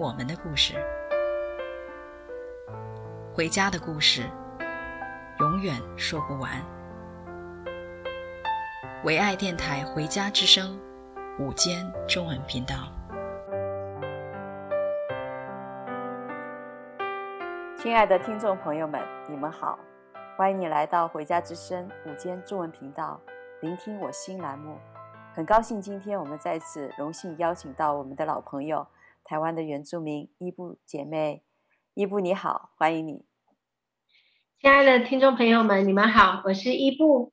我们的故事，回家的故事，永远说不完。唯爱电台《回家之声》午间中文频道，亲爱的听众朋友们，你们好，欢迎你来到《回家之声》午间中文频道，聆听我心栏目。很高兴今天我们再次荣幸邀请到我们的老朋友。台湾的原住民伊布姐妹，伊布你好，欢迎你。亲爱的听众朋友们，你们好，我是伊布。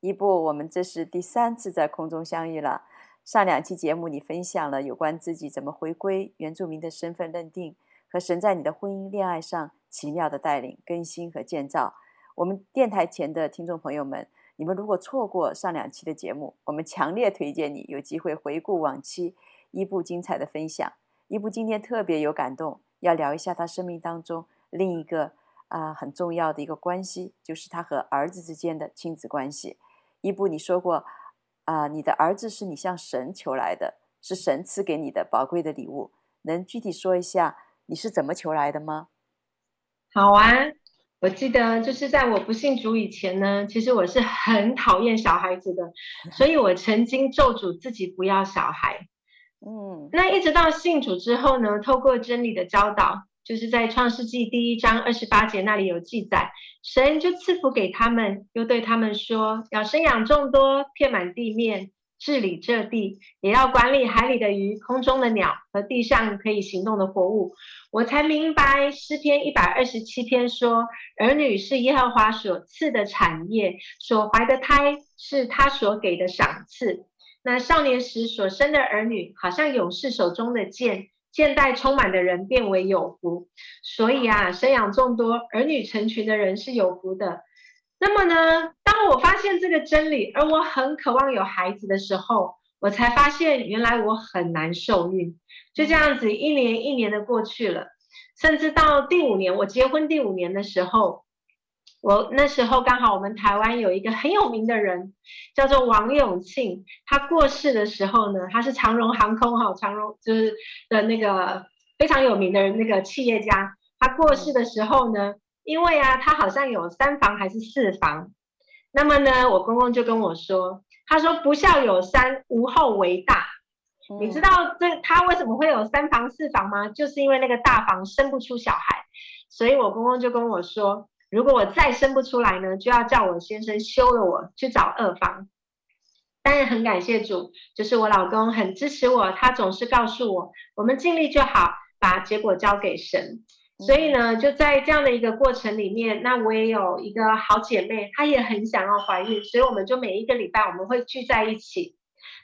伊布，我们这是第三次在空中相遇了。上两期节目你分享了有关自己怎么回归原住民的身份认定，和神在你的婚姻恋爱上奇妙的带领、更新和建造。我们电台前的听众朋友们，你们如果错过上两期的节目，我们强烈推荐你有机会回顾往期。伊布精彩的分享，伊布今天特别有感动，要聊一下他生命当中另一个啊、很重要的一个关系，就是他和儿子之间的亲子关系。伊布，你说过啊、你的儿子是你向神求来的，是神赐给你的宝贵的礼物，能具体说一下你是怎么求来的吗？好啊，我记得就是在我不信主以前呢，其实我是很讨厌小孩子的，所以我曾经咒诅自己不要小孩。嗯，那一直到信主之后呢，透过真理的教导，就是在创世纪第一章二十八节那里有记载，神就赐福给他们，又对他们说，要生养众多，遍满地面，治理这地，也要管理海里的鱼、空中的鸟和地上可以行动的活物。我才明白诗篇一百二十七篇说，儿女是耶和华所赐的产业，所怀的胎是他所给的赏赐。那少年时所生的儿女，好像勇士手中的剑，剑带充满的人变为有福。所以啊，生养众多，儿女成群的人是有福的。那么呢，当我发现这个真理，而我很渴望有孩子的时候，我才发现原来我很难受孕。就这样子，一年一年的过去了，甚至到第五年，我结婚第五年的时候。我那时候刚好我们台湾有一个很有名的人，叫做王永庆。他过世的时候呢，他是长荣航空哈，长荣就是的那个非常有名的那个企业家。他过世的时候呢，因为啊，他好像有三房还是四房。那么呢，我公公就跟我说，他说不孝有三，无后为大。你知道这他为什么会有三房四房吗？就是因为那个大房生不出小孩，所以我公公就跟我说。如果我再生不出来呢，就要叫我先生休了我去找二房。但是很感谢主，就是我老公很支持我，他总是告诉我，我们尽力就好，把结果交给神。所以呢，就在这样的一个过程里面，那我也有一个好姐妹，她也很想要怀孕，所以我们就每一个礼拜我们会聚在一起，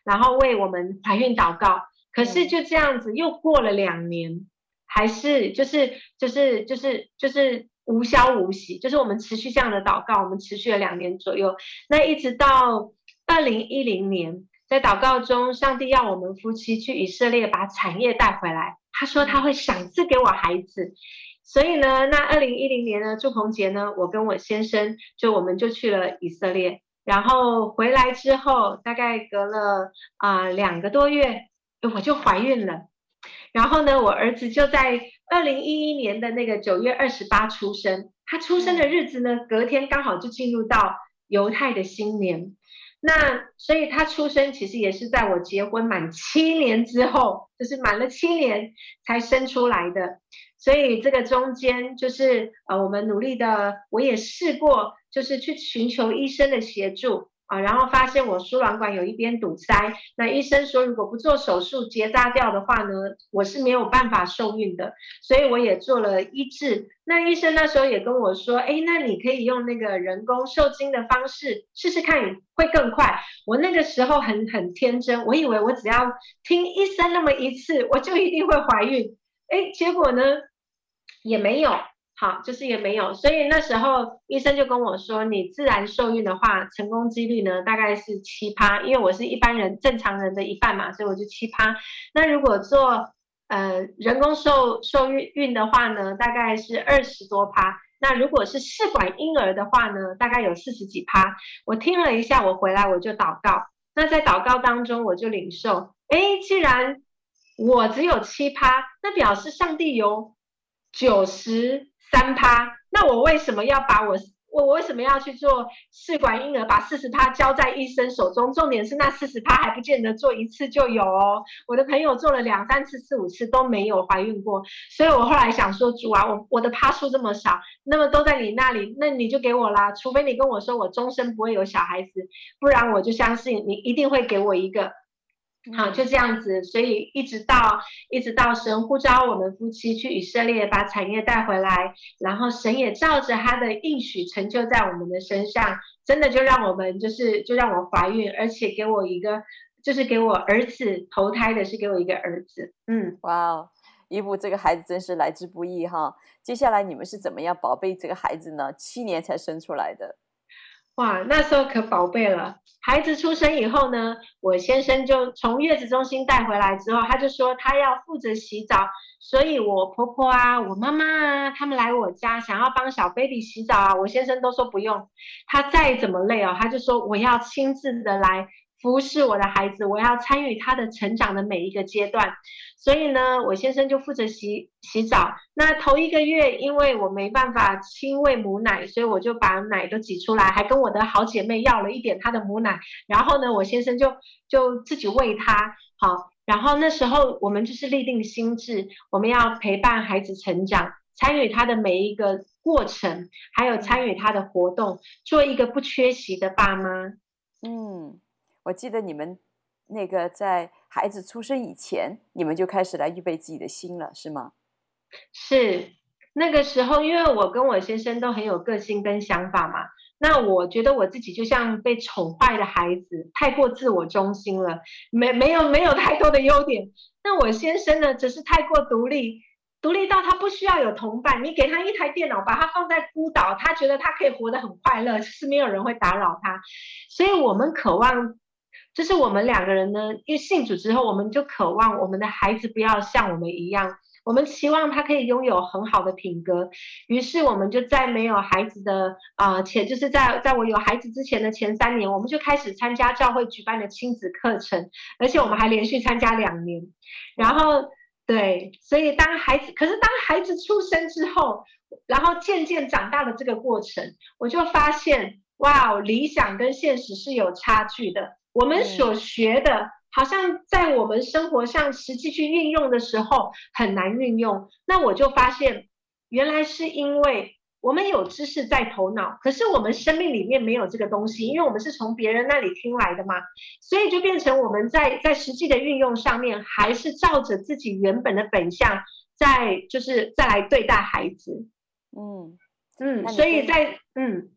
然后为我们怀孕祷告。可是就这样子又过了两年，还是就是就是就是就是。无消无息，就是我们持续这样的祷告，我们持续了两年左右。那一直到二零一零年，在祷告中，上帝要我们夫妻去以色列把产业带回来。他说他会赏赐给我孩子，所以呢，那二零一零年呢，祝棚节呢，我跟我先生就我们就去了以色列，然后回来之后，大概隔了啊、呃、两个多月，我就怀孕了。然后呢，我儿子就在二零一一年的那个九月二十八出生。他出生的日子呢，隔天刚好就进入到犹太的新年。那所以他出生其实也是在我结婚满七年之后，就是满了七年才生出来的。所以这个中间就是呃，我们努力的，我也试过，就是去寻求医生的协助。啊，然后发现我输卵管有一边堵塞，那医生说如果不做手术结扎掉的话呢，我是没有办法受孕的，所以我也做了医治。那医生那时候也跟我说，哎，那你可以用那个人工受精的方式试试看，会更快。我那个时候很很天真，我以为我只要听医生那么一次，我就一定会怀孕。哎，结果呢，也没有。好，就是也没有，所以那时候医生就跟我说，你自然受孕的话，成功几率呢大概是七趴，因为我是一般人正常人的一半嘛，所以我就七趴。那如果做呃人工受受孕孕的话呢，大概是二十多趴。那如果是试管婴儿的话呢，大概有四十几趴。我听了一下，我回来我就祷告。那在祷告当中，我就领受，哎，既然我只有七趴，那表示上帝有九十。三趴，那我为什么要把我我为什么要去做试管婴儿？把四十趴交在医生手中，重点是那四十趴还不见得做一次就有哦。我的朋友做了两三次、四五次都没有怀孕过，所以我后来想说，主啊，我我的趴数这么少，那么都在你那里，那你就给我啦。除非你跟我说我终身不会有小孩子，不然我就相信你一定会给我一个。好，就这样子，所以一直到一直到神呼召我们夫妻去以色列把产业带回来，然后神也照着他的应许成就在我们的身上，真的就让我们就是就让我怀孕，而且给我一个就是给我儿子投胎的是给我一个儿子，嗯，哇哦，伊布这个孩子真是来之不易哈。接下来你们是怎么样宝贝这个孩子呢？七年才生出来的。哇，那时候可宝贝了。孩子出生以后呢，我先生就从月子中心带回来之后，他就说他要负责洗澡，所以我婆婆啊，我妈妈啊，他们来我家想要帮小 baby 洗澡啊，我先生都说不用，他再怎么累哦，他就说我要亲自的来。服侍我的孩子，我要参与他的成长的每一个阶段，所以呢，我先生就负责洗洗澡。那头一个月，因为我没办法亲喂母奶，所以我就把奶都挤出来，还跟我的好姐妹要了一点她的母奶。然后呢，我先生就就自己喂他。好，然后那时候我们就是立定心志，我们要陪伴孩子成长，参与他的每一个过程，还有参与他的活动，做一个不缺席的爸妈。嗯。我记得你们那个在孩子出生以前，你们就开始来预备自己的心了，是吗？是那个时候，因为我跟我先生都很有个性跟想法嘛。那我觉得我自己就像被宠坏的孩子，太过自我中心了，没没有没有太多的优点。那我先生呢，只是太过独立，独立到他不需要有同伴。你给他一台电脑，把他放在孤岛，他觉得他可以活得很快乐，是没有人会打扰他。所以我们渴望。就是我们两个人呢，因为信主之后，我们就渴望我们的孩子不要像我们一样，我们期望他可以拥有很好的品格。于是我们就在没有孩子的啊前、呃，就是在在我有孩子之前的前三年，我们就开始参加教会举办的亲子课程，而且我们还连续参加两年。然后对，所以当孩子，可是当孩子出生之后，然后渐渐长大的这个过程，我就发现，哇，理想跟现实是有差距的。我们所学的，好像在我们生活上实际去运用的时候很难运用。那我就发现，原来是因为我们有知识在头脑，可是我们生命里面没有这个东西，因为我们是从别人那里听来的嘛，所以就变成我们在在实际的运用上面，还是照着自己原本的本相，在就是再来对待孩子。嗯嗯，所以在嗯，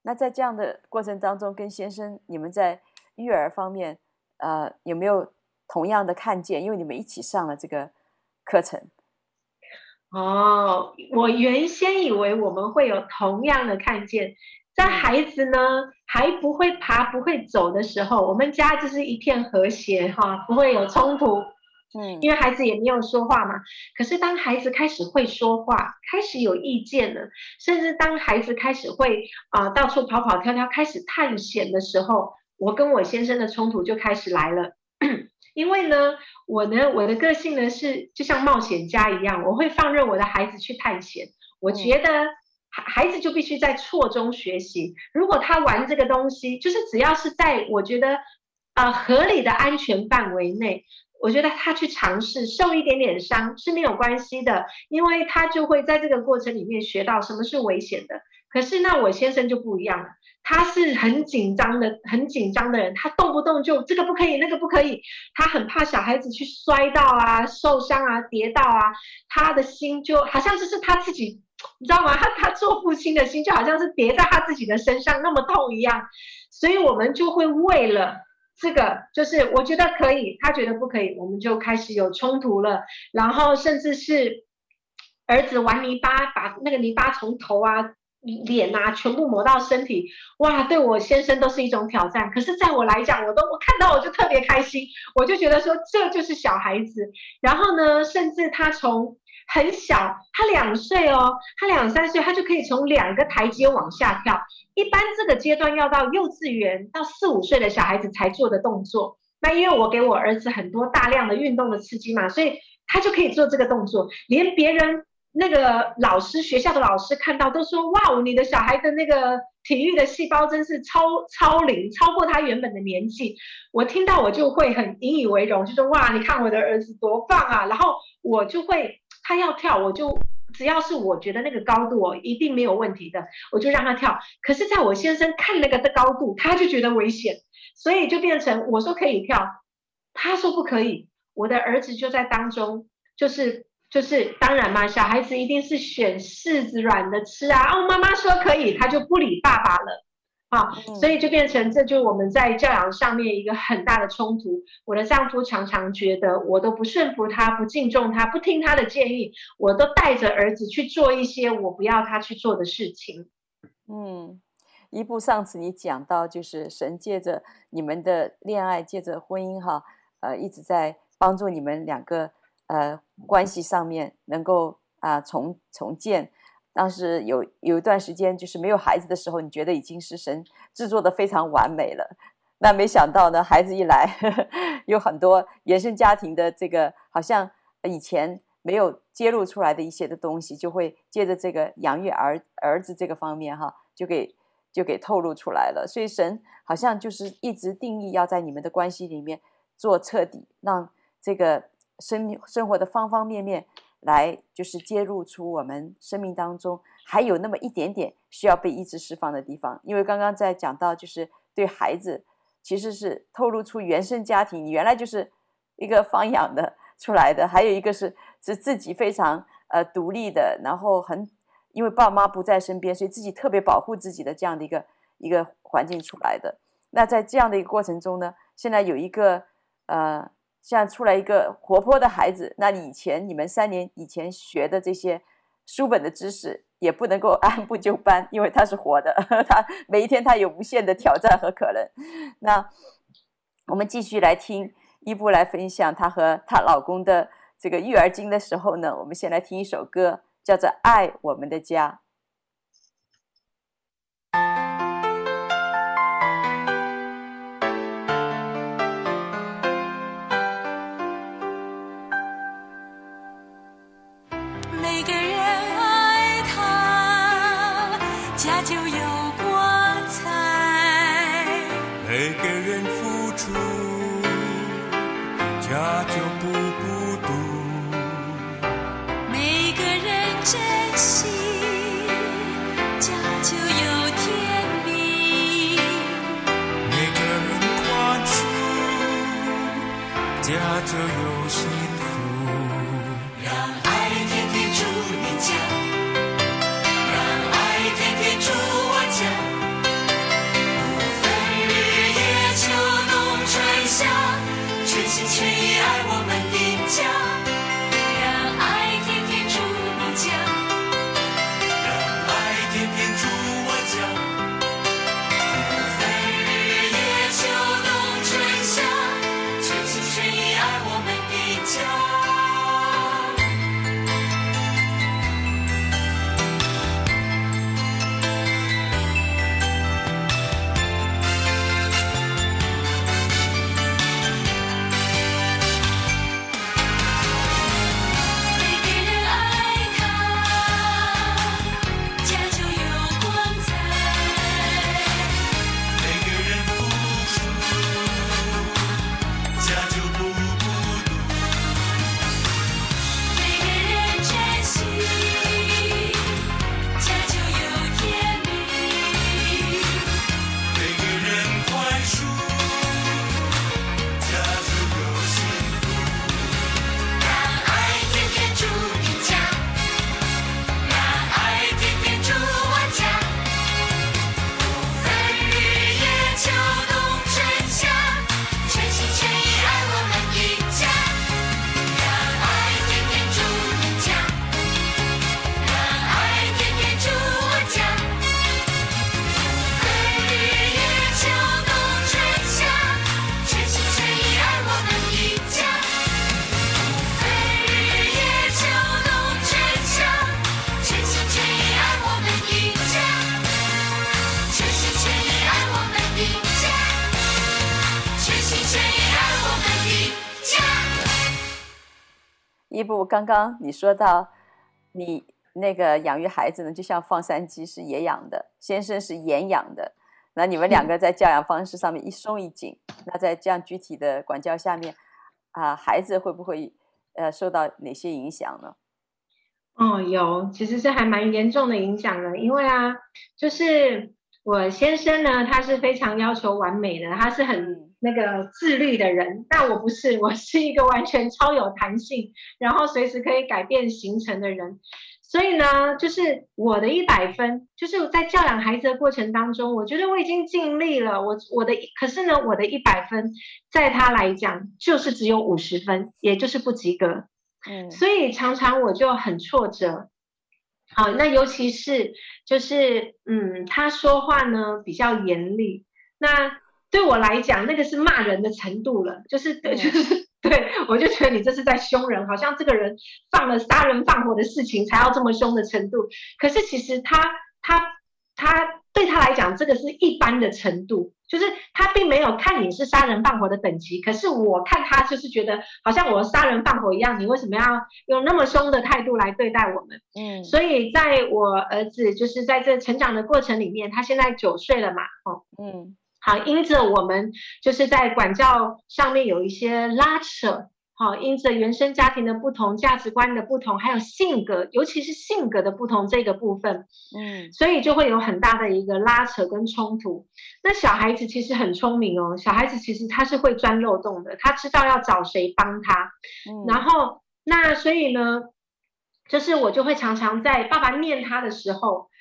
那在这样的过程当中，跟先生你们在。育儿方面，呃，有没有同样的看见？因为你们一起上了这个课程。哦，我原先以为我们会有同样的看见，在孩子呢还不会爬、不会走的时候，我们家就是一片和谐哈，不会有冲突。嗯，因为孩子也没有说话嘛。可是当孩子开始会说话，开始有意见了，甚至当孩子开始会啊、呃、到处跑跑跳跳，开始探险的时候。我跟我先生的冲突就开始来了，因为呢，我呢，我的个性呢是就像冒险家一样，我会放任我的孩子去探险。我觉得孩孩子就必须在错中学习。如果他玩这个东西，就是只要是在我觉得呃合理的安全范围内，我觉得他去尝试受一点点伤是没有关系的，因为他就会在这个过程里面学到什么是危险的。可是那我先生就不一样了。他是很紧张的，很紧张的人，他动不动就这个不可以，那个不可以，他很怕小孩子去摔到啊、受伤啊、跌倒啊，他的心就好像就是他自己，你知道吗？他他做父亲的心就好像是叠在他自己的身上那么痛一样，所以我们就会为了这个，就是我觉得可以，他觉得不可以，我们就开始有冲突了，然后甚至是儿子玩泥巴，把那个泥巴从头啊。脸啊，全部抹到身体，哇！对我先生都是一种挑战。可是，在我来讲，我都我看到我就特别开心，我就觉得说这就是小孩子。然后呢，甚至他从很小，他两岁哦，他两三岁，他就可以从两个台阶往下跳。一般这个阶段要到幼稚园到四五岁的小孩子才做的动作。那因为我给我儿子很多大量的运动的刺激嘛，所以他就可以做这个动作，连别人。那个老师，学校的老师看到都说：“哇，你的小孩的那个体育的细胞真是超超龄，超过他原本的年纪。”我听到我就会很引以为荣，就说：“哇，你看我的儿子多棒啊！”然后我就会，他要跳，我就只要是我觉得那个高度哦，一定没有问题的，我就让他跳。可是，在我先生看那个的高度，他就觉得危险，所以就变成我说可以跳，他说不可以。我的儿子就在当中，就是。就是当然嘛，小孩子一定是选柿子软的吃啊。哦，妈妈说可以，他就不理爸爸了啊，所以就变成这就是我们在教养上面一个很大的冲突。我的丈夫常常觉得我都不顺服他，不敬重他，不听他的建议，我都带着儿子去做一些我不要他去做的事情。嗯，一部上次你讲到，就是神借着你们的恋爱，借着婚姻哈，呃，一直在帮助你们两个。呃，关系上面能够啊、重重建，当时有有一段时间就是没有孩子的时候，你觉得已经是神制作的非常完美了。那没想到呢，孩子一来，呵 呵有很多原生家庭的这个好像以前没有揭露出来的一些的东西，就会借着这个养育儿儿子这个方面哈，就给就给透露出来了。所以神好像就是一直定义要在你们的关系里面做彻底，让这个。生命生活的方方面面，来就是揭露出我们生命当中还有那么一点点需要被一直释放的地方。因为刚刚在讲到，就是对孩子，其实是透露出原生家庭，你原来就是一个放养的出来的，还有一个是是自己非常呃独立的，然后很因为爸妈不在身边，所以自己特别保护自己的这样的一个一个环境出来的。那在这样的一个过程中呢，现在有一个呃。像出来一个活泼的孩子，那你以前你们三年以前学的这些书本的知识也不能够 按部就班，因为他是活的，他每一天他有无限的挑战和可能。那我们继续来听伊布来分享她和她老公的这个育儿经的时候呢，我们先来听一首歌，叫做《爱我们的家》。这游戏一，刚刚你说到你那个养育孩子呢，就像放山鸡是野养的，先生是严养的，那你们两个在教养方式上面一松一紧，那在这样具体的管教下面，啊，孩子会不会呃受到哪些影响呢？哦，有，其实是还蛮严重的影响的，因为啊，就是我先生呢，他是非常要求完美的，他是很那个自律的人，但我不是，我是一个完全超有弹性，然后随时可以改变行程的人，所以呢，就是我的一百分，就是在教养孩子的过程当中，我觉得我已经尽力了，我我的，可是呢，我的一百分，在他来讲就是只有五十分，也就是不及格。嗯，所以常常我就很挫折。好，那尤其是就是嗯，他说话呢比较严厉，那对我来讲那个是骂人的程度了，就是对，就是 对我就觉得你这是在凶人，好像这个人犯了杀人放火的事情才要这么凶的程度。可是其实他他他。他对他来讲，这个是一般的程度，就是他并没有看你是杀人放火的等级，可是我看他就是觉得好像我杀人放火一样，你为什么要用那么凶的态度来对待我们？嗯，所以在我儿子就是在这成长的过程里面，他现在九岁了嘛，哦，嗯，好，因着我们就是在管教上面有一些拉扯。好，因着原生家庭的不同、价值观的不同，还有性格，尤其是性格的不同这个部分，嗯，所以就会有很大的一个拉扯跟冲突。那小孩子其实很聪明哦，小孩子其实他是会钻漏洞的，他知道要找谁帮他。嗯，然后那所以呢，就是我就会常常在爸爸念他的时候。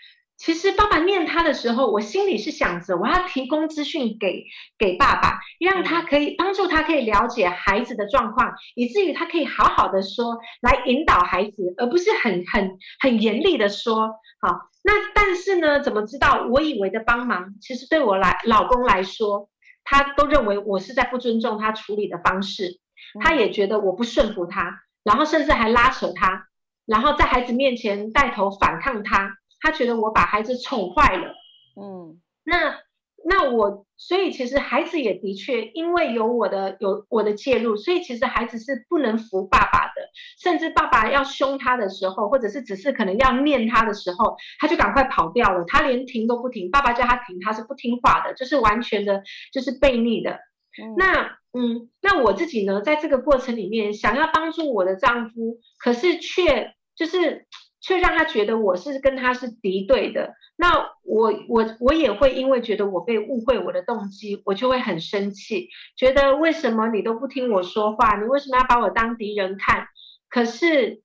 其实爸爸念他的时候，我心里是想着，我要提供资讯给给爸爸，让他可以帮助他可以了解孩子的状况，以至于他可以好好的说，来引导孩子，而不是很很很严厉的说。好，那但是呢，怎么知道？我以为的帮忙，其实对我来老公来说，他都认为我是在不尊重他处理的方式，他也觉得我不顺服他，然后甚至还拉扯他，然后在孩子面前带头反抗他。他觉得我把孩子宠坏了，嗯，那那我，所以其实孩子也的确因为有我的有我的介入，所以其实孩子是不能服爸爸的，甚至爸爸要凶他的时候，或者是只是可能要念他的时候，他就赶快跑掉了，他连停都不停，爸爸叫他停，他是不听话的，就是完全的，就是悖逆的。嗯，那嗯，那我自己呢，在这个过程里面想要帮助我的丈夫，可是却就是。却让他觉得我是跟他是敌对的，那我我我也会因为觉得我被误会我的动机，我就会很生气，觉得为什么你都不听我说话？你为什么要把我当敌人看？可是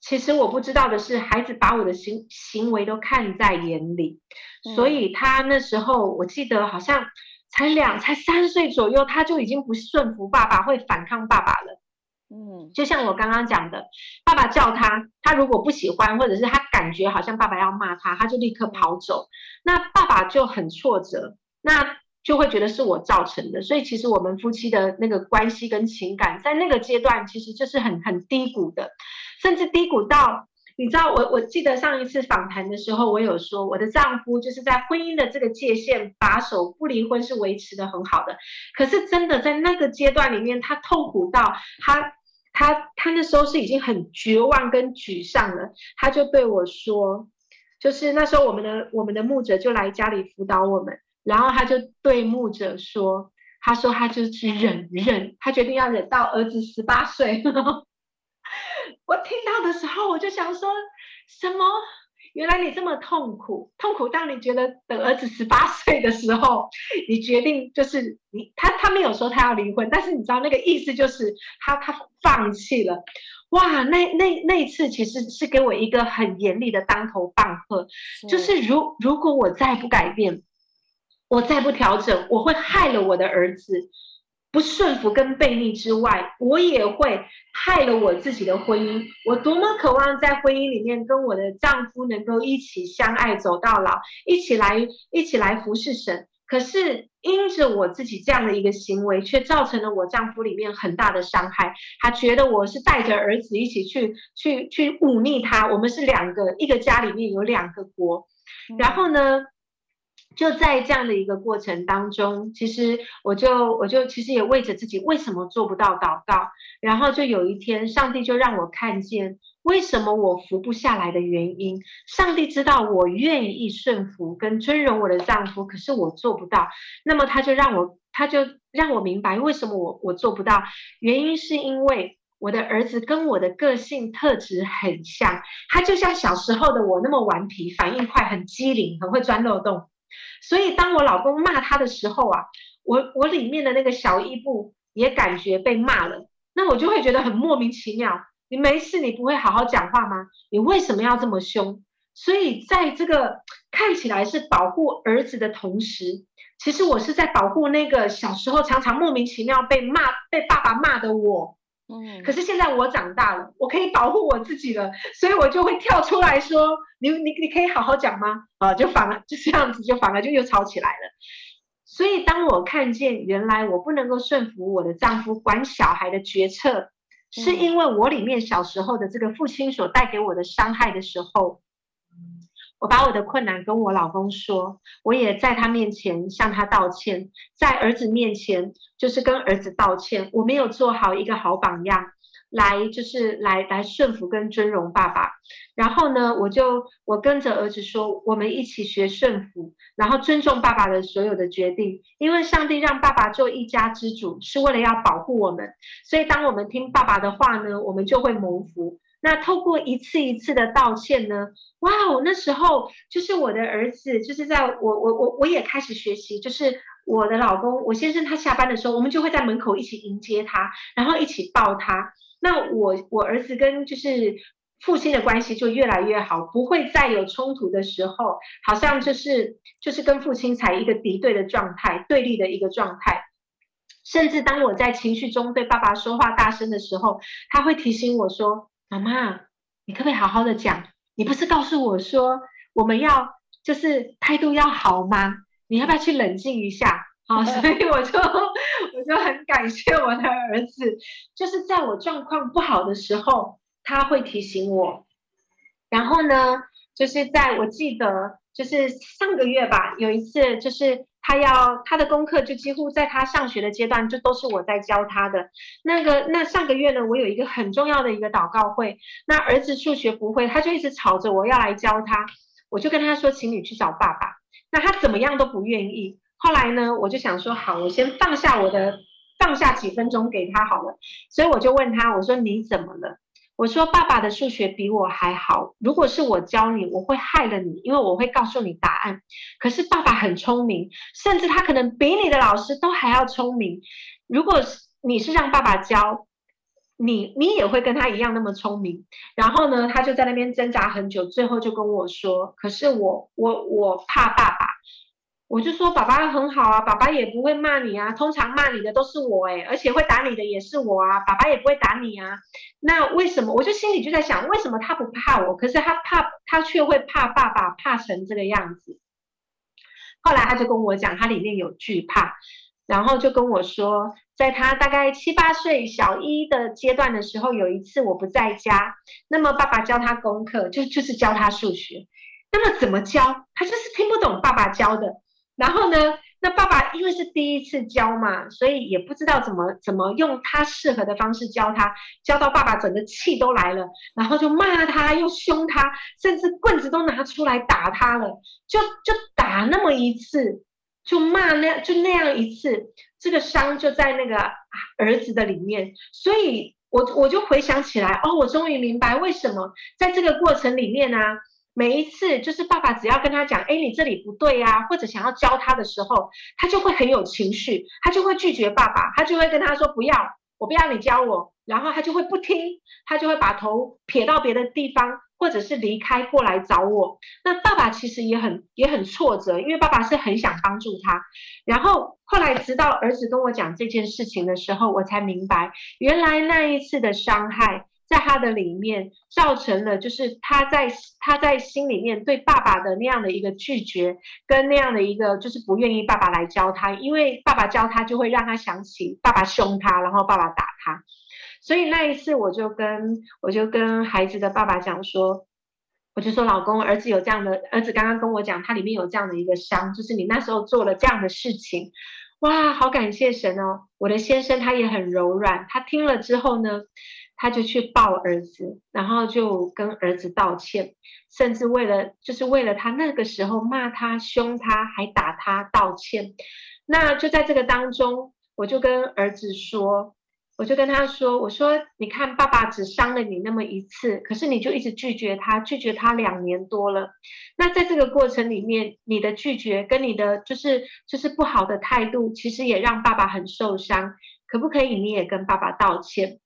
其实我不知道的是，孩子把我的行行为都看在眼里，所以他那时候我记得好像才两才三岁左右，他就已经不顺服爸爸，会反抗爸爸了。嗯，就像我刚刚讲的，爸爸叫他，他如果不喜欢，或者是他感觉好像爸爸要骂他，他就立刻跑走。那爸爸就很挫折，那就会觉得是我造成的。所以其实我们夫妻的那个关系跟情感，在那个阶段其实就是很很低谷的，甚至低谷到，你知道，我我记得上一次访谈的时候，我有说我的丈夫就是在婚姻的这个界限把守，不离婚是维持得很好的。可是真的在那个阶段里面，他痛苦到他。他他那时候是已经很绝望跟沮丧了，他就对我说，就是那时候我们的我们的牧者就来家里辅导我们，然后他就对牧者说，他说他就是忍忍，他决定要忍到儿子十八岁。我听到的时候，我就想说什么？原来你这么痛苦，痛苦到你觉得等儿子十八岁的时候，你决定就是你他他没有说他要离婚，但是你知道那个意思就是他他放弃了。哇，那那那一次其实是给我一个很严厉的当头棒喝，就是如如果我再不改变，我再不调整，我会害了我的儿子。不顺服跟悖逆之外，我也会害了我自己的婚姻。我多么渴望在婚姻里面跟我的丈夫能够一起相爱走到老，一起来一起来服侍神。可是因着我自己这样的一个行为，却造成了我丈夫里面很大的伤害。他觉得我是带着儿子一起去去去忤逆他。我们是两个，一个家里面有两个国。然后呢，就在这样的一个过程当中，其实我就我就其实也为着自己为什么做不到祷告，然后就有一天，上帝就让我看见为什么我服不下来的原因。上帝知道我愿意顺服跟尊荣我的丈夫，可是我做不到。那么他就让我他就让我明白为什么我我做不到，原因是因为我的儿子跟我的个性特质很像，他就像小时候的我那么顽皮，反应快，很机灵，很会钻漏洞。所以，当我老公骂他的时候啊，我我里面的那个小伊布也感觉被骂了，那我就会觉得很莫名其妙。你没事，你不会好好讲话吗？你为什么要这么凶？所以，在这个看起来是保护儿子的同时，其实我是在保护那个小时候常常莫名其妙被骂、被爸爸骂的我。嗯，可是现在我长大了，我可以保护我自己了，所以我就会跳出来说：“你你你可以好好讲吗？”啊，就反而就这样子，就反而就又吵起来了。所以当我看见原来我不能够顺服我的丈夫管小孩的决策，是因为我里面小时候的这个父亲所带给我的伤害的时候。我把我的困难跟我老公说，我也在他面前向他道歉，在儿子面前就是跟儿子道歉，我没有做好一个好榜样，来就是来来顺服跟尊荣爸爸。然后呢，我就我跟着儿子说，我们一起学顺服，然后尊重爸爸的所有的决定，因为上帝让爸爸做一家之主，是为了要保护我们，所以当我们听爸爸的话呢，我们就会蒙福。那透过一次一次的道歉呢，哇哦，那时候就是我的儿子，就是在我我我我也开始学习，就是我的老公，我先生他下班的时候，我们就会在门口一起迎接他，然后一起抱他。那我我儿子跟就是父亲的关系就越来越好，不会再有冲突的时候，好像就是就是跟父亲才一个敌对的状态，对立的一个状态。甚至当我在情绪中对爸爸说话大声的时候，他会提醒我说。妈妈，你可不可以好好的讲？你不是告诉我说我们要就是态度要好吗？你要不要去冷静一下？好，所以我就 我就很感谢我的儿子，就是在我状况不好的时候，他会提醒我。然后呢，就是在我记得就是上个月吧，有一次就是。他要他的功课就几乎在他上学的阶段就都是我在教他的。那个那上个月呢，我有一个很重要的一个祷告会，那儿子数学不会，他就一直吵着我要来教他，我就跟他说，请你去找爸爸。那他怎么样都不愿意。后来呢，我就想说好，我先放下我的，放下几分钟给他好了。所以我就问他，我说你怎么了？我说爸爸的数学比我还好，如果是我教你，我会害了你，因为我会告诉你答案。可是爸爸很聪明，甚至他可能比你的老师都还要聪明。如果是你是让爸爸教，你你也会跟他一样那么聪明。然后呢，他就在那边挣扎很久，最后就跟我说：“可是我我我怕爸爸。”我就说爸爸很好啊，爸爸也不会骂你啊，通常骂你的都是我诶，而且会打你的也是我啊，爸爸也不会打你啊，那为什么？我就心里就在想，为什么他不怕我，可是他怕，他却会怕爸爸，怕成这个样子。后来他就跟我讲，他里面有惧怕，然后就跟我说，在他大概七八岁小一的阶段的时候，有一次我不在家，那么爸爸教他功课，就就是教他数学，那么怎么教？他就是听不懂爸爸教的。然后呢，那爸爸因为是第一次教嘛，所以也不知道怎么怎么用他适合的方式教他，教到爸爸整个气都来了，然后就骂他，又凶他，甚至棍子都拿出来打他了，就就打那么一次，就骂那就那样一次，这个伤就在那个儿子的里面，所以我我就回想起来，哦，我终于明白为什么在这个过程里面呢、每一次就是爸爸只要跟他讲，哎，你这里不对呀，或者想要教他的时候，他就会很有情绪，他就会拒绝爸爸，他就会跟他说不要，我不要你教我，然后他就会不听，他就会把头撇到别的地方，或者是离开过来找我。那爸爸其实也很也很挫折，因为爸爸是很想帮助他。然后后来直到儿子跟我讲这件事情的时候，我才明白，原来那一次的伤害。在他的里面造成了，就是他在他在心里面对爸爸的那样的一个拒绝，跟那样的一个就是不愿意爸爸来教他，因为爸爸教他就会让他想起爸爸凶他，然后爸爸打他，所以那一次我就跟我就跟孩子的爸爸讲说，我就说老公，儿子有这样的，儿子刚刚跟我讲，他里面有这样的一个伤，就是你那时候做了这样的事情，哇，好感谢神哦！我的先生他也很柔软，他听了之后呢，他就去抱儿子，然后就跟儿子道歉，甚至为了就是为了他那个时候骂他、凶他、还打他道歉。那就在这个当中，我就跟儿子说。我就跟他说：“我说，你看，爸爸只伤了你那么一次，可是你就一直拒绝他，拒绝他两年多了。那在这个过程里面，你的拒绝跟你的就是就是不好的态度，其实也让爸爸很受伤。可不可以你也跟爸爸道歉？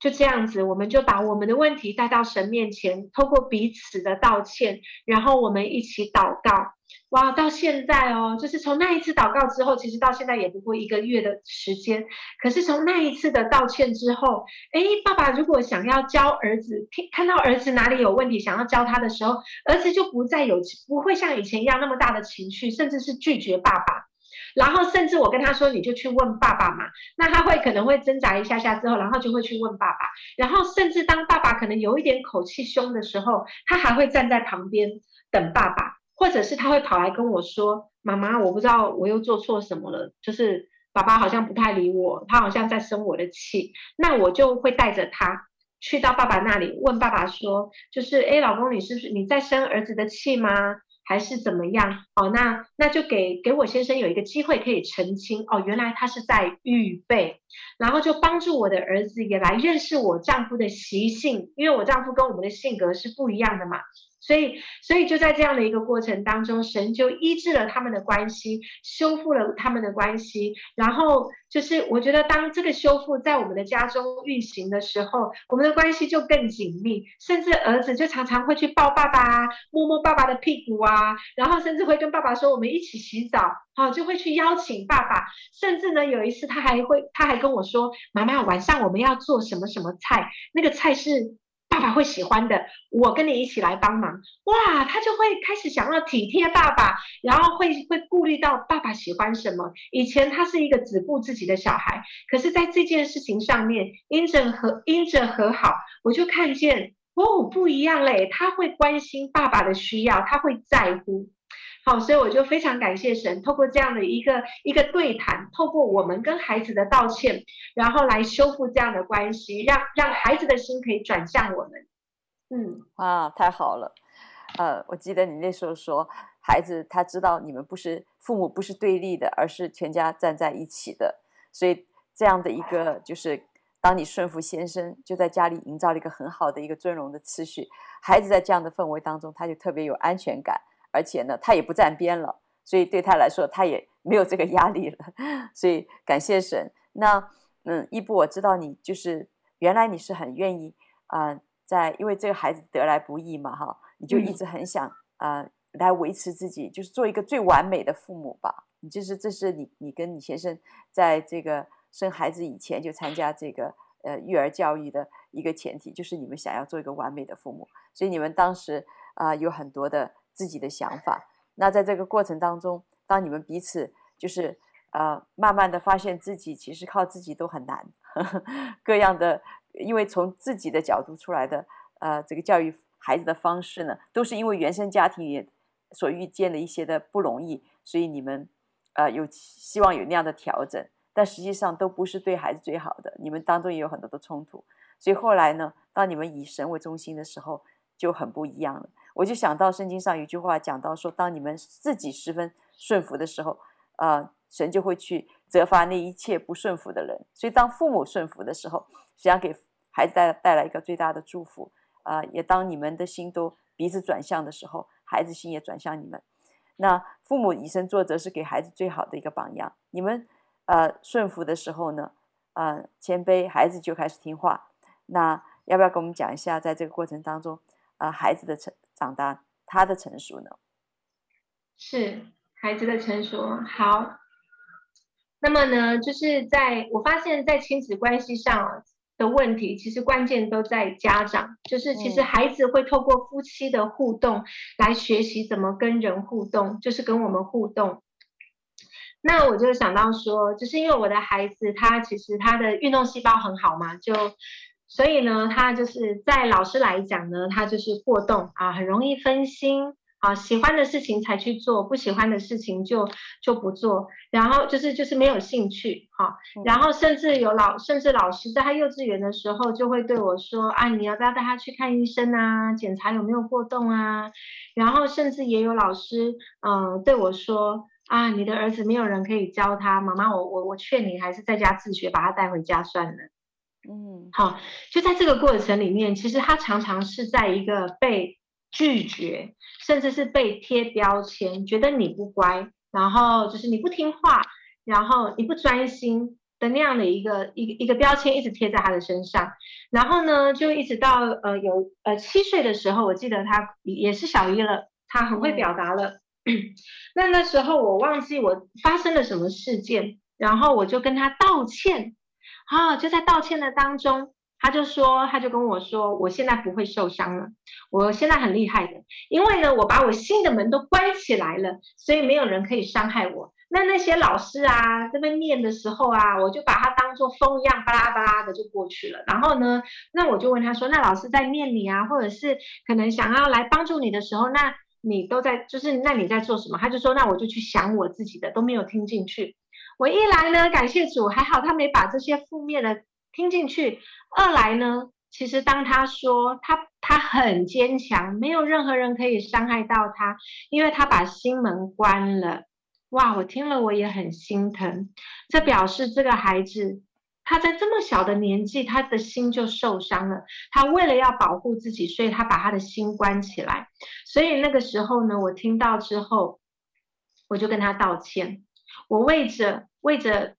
就这样子，我们就把我们的问题带到神面前，透过彼此的道歉，然后我们一起祷告。”哇，到现在哦，就是从那一次祷告之后，其实到现在也不过一个月的时间。可是从那一次的道歉之后，哎，爸爸如果想要教儿子，看到儿子哪里有问题，想要教他的时候，儿子就不再有，不会像以前一样那么大的情绪，甚至是拒绝爸爸。然后甚至我跟他说，你就去问爸爸嘛，那他会可能会挣扎一下下之后，然后就会去问爸爸。然后甚至当爸爸可能有一点口气凶的时候，他还会站在旁边等爸爸。或者是他会跑来跟我说：“妈妈，我不知道我又做错什么了，就是爸爸好像不太理我，他好像在生我的气。”那我就会带着他去到爸爸那里，问爸爸说：“就是，哎，老公，你是不是你在生儿子的气吗？还是怎么样？”哦，那那就给给我先生有一个机会可以澄清。哦，原来他是在预备，然后就帮助我的儿子也来认识我丈夫的习性，因为我丈夫跟我们的性格是不一样的嘛。所以，所以就在这样的一个过程当中，神就医治了他们的关系，修复了他们的关系。然后就是，我觉得当这个修复在我们的家中运行的时候，我们的关系就更紧密。甚至儿子就常常会去抱爸爸，摸摸爸爸的屁股啊，然后甚至会跟爸爸说：“我们一起洗澡。”好，就会去邀请爸爸。甚至呢，有一次他还会，他还跟我说：“妈妈，晚上我们要做什么什么菜？那个菜是。”爸爸会喜欢的，我跟你一起来帮忙，哇，他就会开始想要体贴爸爸，然后会会顾虑到爸爸喜欢什么。以前他是一个只顾自己的小孩，可是在这件事情上面，因着和因着和好，我就看见哦，不一样嘞，他会关心爸爸的需要，他会在乎。哦，所以我就非常感谢神，透过这样的一个一个对谈，透过我们跟孩子的道歉，然后来修复这样的关系，让让孩子的心可以转向我们。嗯，啊，太好了。呃，我记得你那时候说，孩子他知道你们不是父母不是对立的，而是全家站在一起的。所以这样的一个就是，当你顺服先生，就在家里营造了一个很好的一个尊荣的次序。孩子在这样的氛围当中，他就特别有安全感。而且呢，他也不站边了，所以对他来说，他也没有这个压力了。所以感谢神。那嗯，义布，我知道你就是原来你是很愿意啊、呃，在因为这个孩子得来不易嘛，哈，你就一直很想啊、呃、来维持自己，就是做一个最完美的父母吧。你就是这是你你跟你先生在这个生孩子以前就参加这个呃育儿教育的一个前提，就是你们想要做一个完美的父母。所以你们当时啊、呃、有很多的。自己的想法，那在这个过程当中，当你们彼此就是呃，慢慢的发现自己其实靠自己都很难，呵 呵各样的，因为从自己的角度出来的呃，这个教育孩子的方式呢，都是因为原生家庭也所遇见的一些的不容易，所以你们呃有希望有那样的调整，但实际上都不是对孩子最好的，你们当中也有很多的冲突，所以后来呢，当你们以神为中心的时候，就很不一样了。我就想到圣经上有句话讲到说，当你们自己十分顺服的时候，啊、呃，神就会去责罚那一切不顺服的人。所以，当父母顺服的时候，实际上给孩子带带来一个最大的祝福。啊、也当你们的心都彼此转向的时候，孩子心也转向你们。那父母以身作则是给孩子最好的一个榜样。你们呃顺服的时候呢，呃谦卑，孩子就开始听话。那要不要跟我们讲一下，在这个过程当中，啊、呃，孩子的成长大，他的成熟呢？是孩子的成熟。好，那么呢，就是在我发现，在亲子关系上的问题，其实关键都在家长。就是其实孩子会透过夫妻的互动来学习怎么跟人互动，就是跟我们互动。那我就想到说，就是因为我的孩子他其实他的运动细胞很好嘛，就。所以呢，他就是在老师来讲呢，他就是过动啊，很容易分心。啊，喜欢的事情才去做，不喜欢的事情就就不做，然后就是就是没有兴趣，哈，然后甚至有老甚至老师在他幼稚园的时候就会对我说，啊，你要不要带他去看医生啊，检查有没有过动啊，然后甚至也有老师，嗯、呃，对我说，啊，你的儿子没有人可以教他，妈妈，我我我劝你还是在家自学，把他带回家算了，嗯，好，就在这个过程里面，其实他常常是在一个被拒绝，甚至是被贴标签，觉得你不乖，然后就是你不听话，然后你不专心的那样的一个一个一个标签一直贴在他的身上。然后呢，就一直到呃有呃七岁的时候，我记得他也是小一了，他很会表达了。嗯、那那时候我忘记我发生了什么事件，然后我就跟他道歉，啊，就在道歉的当中。他就说，他就跟我说，我现在不会受伤了，我现在很厉害的，因为呢，我把我心的门都关起来了，所以没有人可以伤害我。那那些老师啊，这边念的时候啊，我就把它当做风一样，巴拉巴拉的就过去了。然后呢，那我就问他说，那老师在念你啊，或者是可能想要来帮助你的时候，那你都在，就是那你在做什么？他就说，那我就去想我自己的，都没有听进去。我一来呢，感谢主，还好他没把这些负面的。听进去。二来呢，其实当他说他他很坚强，没有任何人可以伤害到他，因为他把心门关了。哇，我听了我也很心疼。这表示这个孩子他在这么小的年纪，他的心就受伤了。他为了要保护自己，所以他把他的心关起来。所以那个时候呢，我听到之后，我就跟他道歉。我为着为着。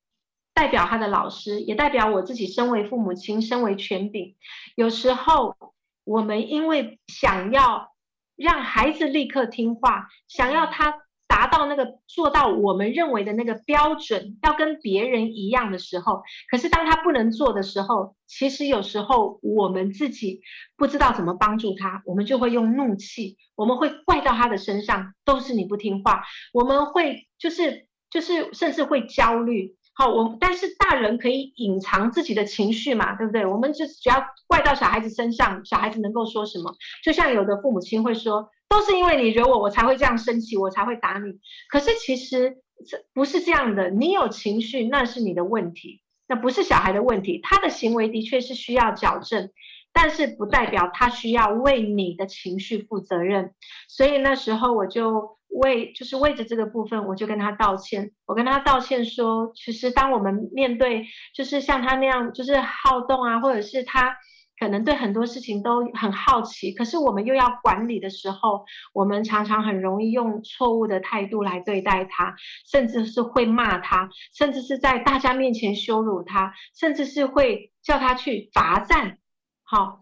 代表他的老师，也代表我自己，身为父母亲，身为权柄，有时候我们因为想要让孩子立刻听话，想要他达到那个做到我们认为的那个标准，要跟别人一样的时候，可是当他不能做的时候，其实有时候我们自己不知道怎么帮助他，我们就会用怒气，我们会怪到他的身上，都是你不听话，我们会就是就是甚至会焦虑。好，我但是大人可以隐藏自己的情绪嘛，对不对？我们就只要怪到小孩子身上，小孩子能够说什么？就像有的父母亲会说，都是因为你惹我，我才会这样生气，我才会打你。可是其实这不是这样的，你有情绪那是你的问题，那不是小孩的问题。他的行为的确是需要矫正，但是不代表他需要为你的情绪负责任。所以那时候我就。为就是为着这个部分，我就跟他道歉。我跟他道歉说，其实当我们面对就是像他那样就是好动啊，或者是他可能对很多事情都很好奇，可是我们又要管理的时候，我们常常很容易用错误的态度来对待他，甚至是会骂他，甚至是在大家面前羞辱他，甚至是会叫他去罚站。好。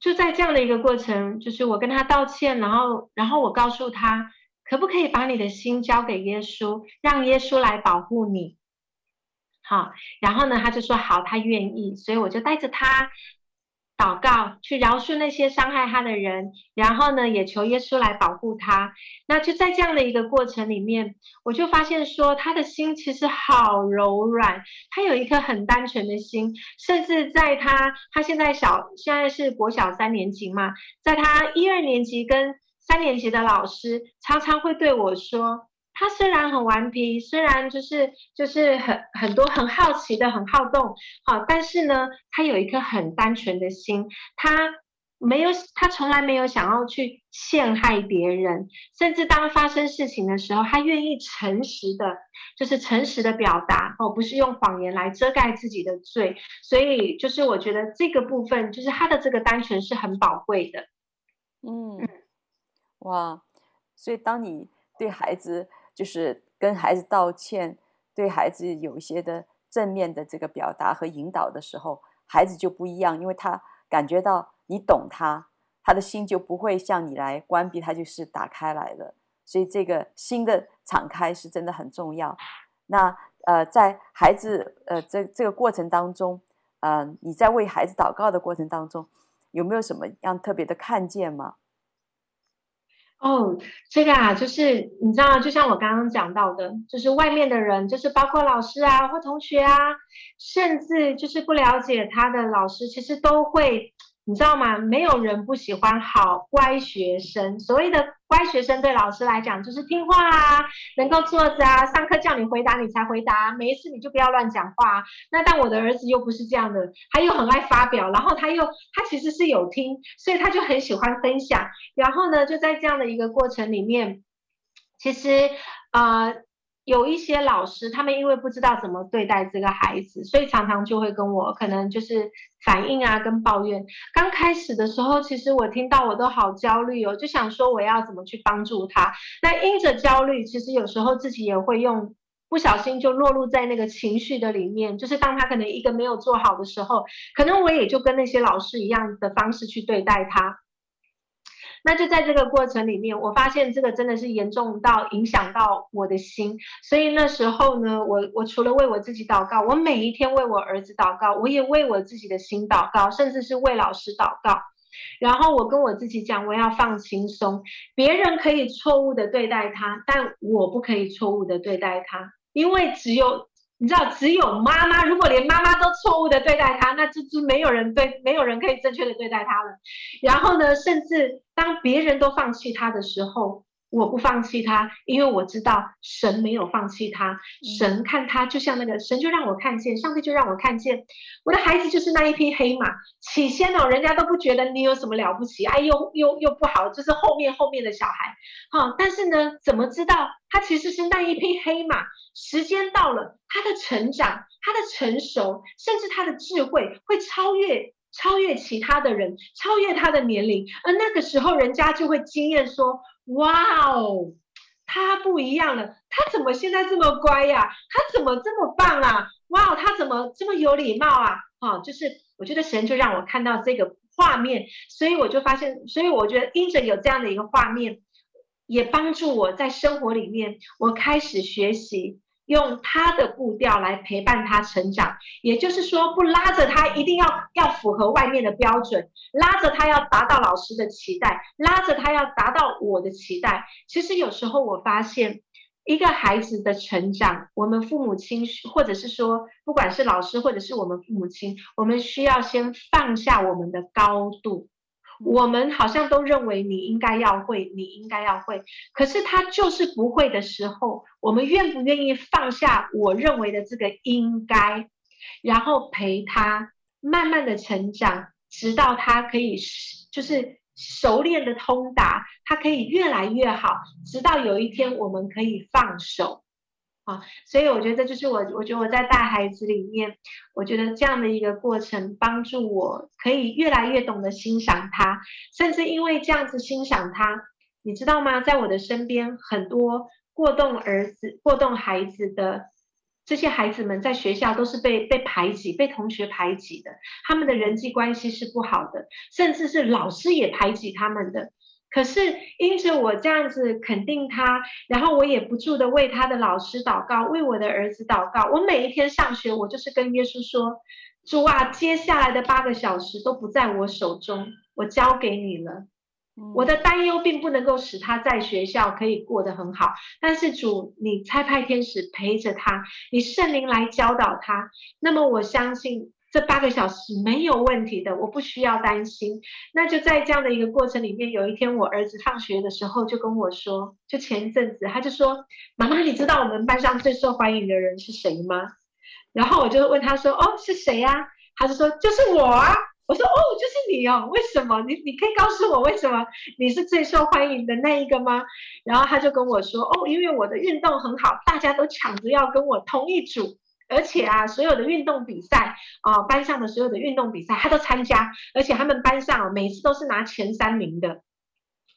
就在这样的一个过程，就是我跟他道歉，然后，然后我告诉他，可不可以把你的心交给耶稣，让耶稣来保护你？好，然后呢，他就说好，他愿意，所以我就带着他。祷告，去饶恕那些伤害他的人，然后呢，也求耶稣来保护他。那就在这样的一个过程里面，我就发现说，他的心其实好柔软，他有一颗很单纯的心，甚至在他他现在小，现在是国小三年级嘛，在他一二年级跟三年级的老师常常会对我说。他虽然很顽皮，虽然就是就是很很多很好奇的很好动，好，但是呢，他有一颗很单纯的心，他没有，他从来没有想要去陷害别人，甚至当发生事情的时候，他愿意诚实的，就是诚实的表达，哦，不是用谎言来遮盖自己的罪，所以就是我觉得这个部分，就是他的这个单纯是很宝贵的，嗯，哇，所以当你对孩子。就是跟孩子道歉，对孩子有一些的正面的这个表达和引导的时候，孩子就不一样，因为他感觉到你懂他，他的心就不会向你来关闭，他就是打开来了。所以这个心的敞开是真的很重要。那呃，在孩子呃这这个过程当中，呃，你在为孩子祷告的过程当中，有没有什么样特别的看见吗？哦，这个啊，就是你知道，就像我刚刚讲到的，就是外面的人，就是包括老师啊或同学啊，甚至就是不了解他的老师，其实都会。你知道吗？没有人不喜欢好乖学生。所谓的乖学生，对老师来讲就是听话啊，能够坐着啊，上课叫你回答你才回答，没事你就不要乱讲话。那但我的儿子又不是这样的，他又很爱发表，然后他又他其实是有听，所以他就很喜欢分享。然后呢，就在这样的一个过程里面，其实呃。有一些老师，他们因为不知道怎么对待这个孩子，所以常常就会跟我可能就是反应啊，跟抱怨。刚开始的时候，其实我听到我都好焦虑哦，就想说我要怎么去帮助他。那因着焦虑，其实有时候自己也会用不小心就落入在那个情绪的里面，就是当他可能一个没有做好的时候，可能我也就跟那些老师一样的方式去对待他。那就在这个过程里面，我发现这个真的是严重到影响到我的心，所以那时候呢，我我除了为我自己祷告，我每一天为我儿子祷告，我也为我自己的心祷告，甚至是为老师祷告。然后我跟我自己讲，我要放轻松，别人可以错误的对待他，但我不可以错误的对待他，因为只有。你知道，只有妈妈，如果连妈妈都错误的对待他，那这就没有人对，没有人可以正确的对待他了。然后呢，甚至当别人都放弃他的时候，我不放弃他，因为我知道神没有放弃他。神看他就像那个神，就让我看见，上帝就让我看见，我的孩子就是那一匹黑马。起先哦，人家都不觉得你有什么了不起，哎，又又又不好，就是后面后面的小孩。哈，但是呢，怎么知道他其实是那一匹黑马？时间到了，他的成长、他的成熟，甚至他的智慧，会超越超越其他的人，超越他的年龄。而那个时候，人家就会惊艳说：“哇哦，他不一样了，他怎么现在这么乖呀？他怎么这么棒啊？哇哦，他怎么这么有礼貌啊？”啊，就是我觉得神就让我看到这个画面，所以我就发现，所以我觉得因着有这样的一个画面。也帮助我在生活里面，我开始学习用他的步调来陪伴他成长。也就是说，不拉着他一定要要符合外面的标准，拉着他要达到老师的期待，拉着他要达到我的期待。其实有时候我发现，一个孩子的成长，我们父母亲，或者是说，不管是老师或者是我们父母亲，我们需要先放下我们的高度。我们好像都认为你应该要会，你应该要会，可是他就是不会的时候，我们愿不愿意放下我认为的这个应该，然后陪他慢慢的成长，直到他可以就是熟练的通达，他可以越来越好，直到有一天我们可以放手。啊，所以我觉得这就是我，我觉得我在带孩子里面，我觉得这样的一个过程，帮助我可以越来越懂得欣赏他，甚至因为这样子欣赏他，你知道吗？在我的身边，很多过动儿子、过动孩子的这些孩子们，在学校都是被被排挤、被同学排挤的，他们的人际关系是不好的，甚至是老师也排挤他们的。可是因着我这样子肯定他，然后我也不住的为他的老师祷告，为我的儿子祷告。我每一天上学，我就是跟耶稣说：“主啊，接下来的八个小时都不在我手中，我交给你了。我的担忧并不能够使他在学校可以过得很好，但是主，你差派天使陪着他，你圣灵来教导他。那么我相信。”这八个小时没有问题的，我不需要担心。那就在这样的一个过程里面，有一天我儿子放学的时候就跟我说，就前一阵子他就说：“妈妈，你知道我们班上最受欢迎的人是谁吗？”然后我就问他说：“哦，是谁呀？”他就说：“就是我啊。”我说：“哦，就是你哦，为什么？你你可以告诉我为什么你是最受欢迎的那一个吗？”然后他就跟我说：“哦，因为我的运动很好，大家都抢着要跟我同一组。”而且啊，所有的运动比赛啊、班上的所有的运动比赛，他都参加，而且他们班上每次都是拿前三名的。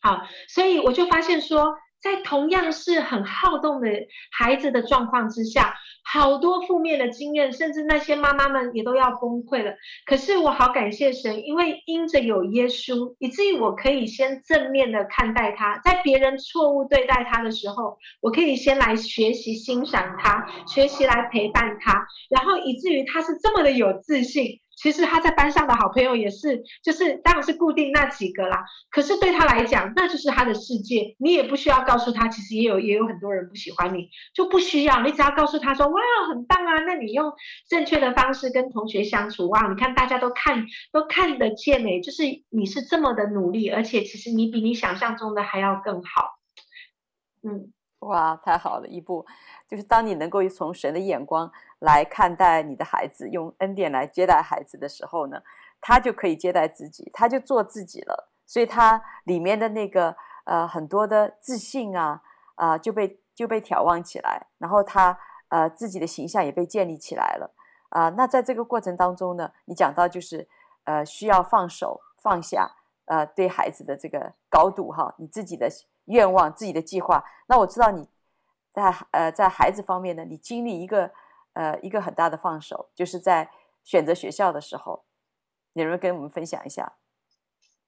好，所以我就发现说，在同样是很好动的孩子的状况之下。好多负面的经验，甚至那些妈妈们也都要崩溃了。可是我好感谢神，因为因着有耶稣，以至于我可以先正面的看待他，在别人错误对待他的时候，我可以先来学习欣赏他，学习来陪伴他，然后以至于他是这么的有自信，其实他在班上的好朋友也是，就是当然是固定那几个啦。可是对他来讲，那就是他的世界。你也不需要告诉他，其实也有也有很多人不喜欢你，就不需要。你只要告诉他说，哇，很棒啊！那你用正确的方式跟同学相处，哇，你看大家都看都看得见诶，就是你是这么的努力，而且其实你比你想象中的还要更好。嗯，哇，太好了，一步。就是当你能够从神的眼光来看待你的孩子，用恩典来接待孩子的时候呢，他就可以接待自己，他就做自己了。所以他里面的那个呃很多的自信啊啊、就被就被挑望起来，然后他呃自己的形象也被建立起来了啊、那在这个过程当中呢，你讲到就是呃需要放手放下呃对孩子的这个高度哈，你自己的愿望、自己的计划。那我知道你。在呃，在孩子方面呢，你经历一个呃一个很大的放手，就是在选择学校的时候，你能不能跟我们分享一下？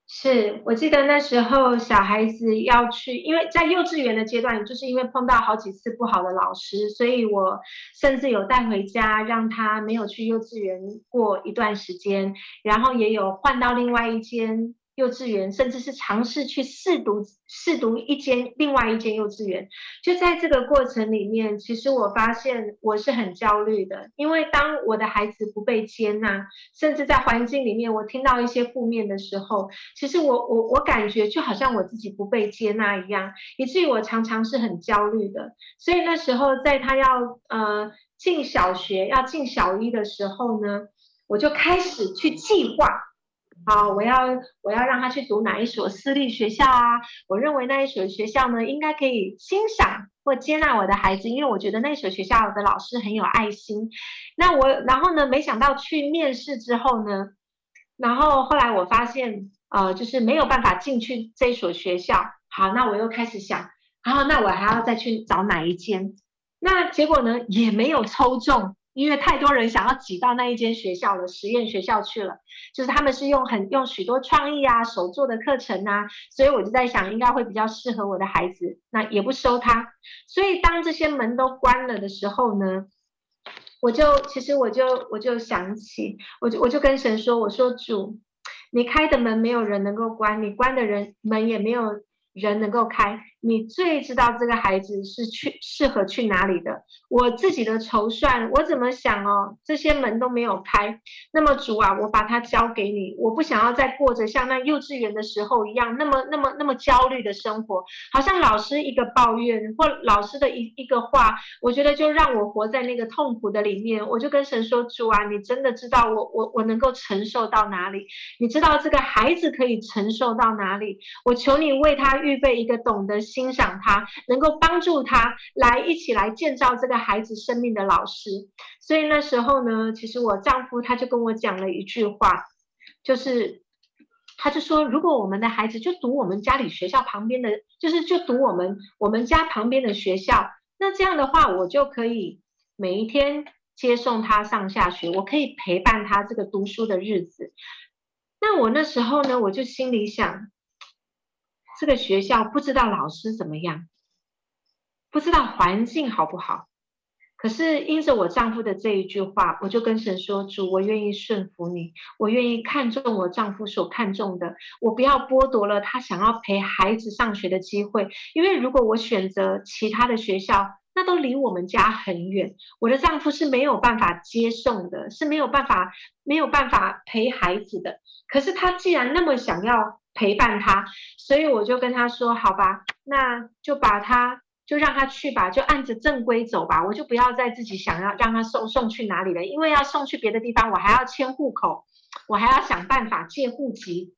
是我记得那时候小孩子要去，因为在幼稚园的阶段，就是因为碰到好几次不好的老师，所以我甚至有带回家，让他没有去幼稚园过一段时间，然后也有换到另外一间。幼稚园，甚至是尝试去试读试读一间另外一间幼稚园，就在这个过程里面，其实我发现我是很焦虑的，因为当我的孩子不被接纳，甚至在环境里面我听到一些负面的时候，其实我我我感觉就好像我自己不被接纳一样，以至于我常常是很焦虑的。所以那时候在他要呃进小学要进小一的时候呢，我就开始去计划。好，我要我要让他去读哪一所私立学校啊？我认为那一所学校呢，应该可以欣赏或接纳我的孩子，因为我觉得那所学校的老师很有爱心。那我然后呢，没想到去面试之后呢，然后后来我发现，呃，就是没有办法进去这所学校。好，那我又开始想，然后那我还要再去找哪一间？那结果呢，也没有抽中。因为太多人想要挤到那一间学校了，实验学校去了，就是他们是用很用许多创意啊、手做的课程啊，所以我就在想，应该会比较适合我的孩子，那也不收他。所以当这些门都关了的时候呢，我就其实我就我就想起，我就我就跟神说，我说主，你开的门没有人能够关，你关的人门也没有人能够开。你最知道这个孩子是去适合去哪里的。我自己的筹算，我怎么想哦？这些门都没有开。那么主啊，我把它交给你。我不想要再过着像那幼稚园的时候一样，那么那么那么焦虑的生活。好像老师一个抱怨或老师的一一个话，我觉得就让我活在那个痛苦的里面。我就跟神说：主啊，你真的知道我我我能够承受到哪里？你知道这个孩子可以承受到哪里？我求你为他预备一个懂得。欣赏他，能够帮助他来一起来建造这个孩子生命的老师。所以那时候呢，其实我丈夫他就跟我讲了一句话，就是他就说，如果我们的孩子就读我们家里学校旁边的，就是就读我们我们家旁边的学校，那这样的话，我就可以每一天接送他上下学，我可以陪伴他这个读书的日子。那我那时候呢，我就心里想。这个学校不知道老师怎么样，不知道环境好不好。可是因着我丈夫的这一句话，我就跟神说：“主，我愿意顺服你，我愿意看重我丈夫所看重的，我不要剥夺了他想要陪孩子上学的机会。因为如果我选择其他的学校，那都离我们家很远，我的丈夫是没有办法接送的，是没有办法没有办法陪孩子的。可是他既然那么想要。”陪伴他，所以我就跟他说：“好吧，那就把他就让他去吧，就按着正规走吧。我就不要再自己想要让他送送去哪里了，因为要送去别的地方，我还要迁户口，我还要想办法借户籍。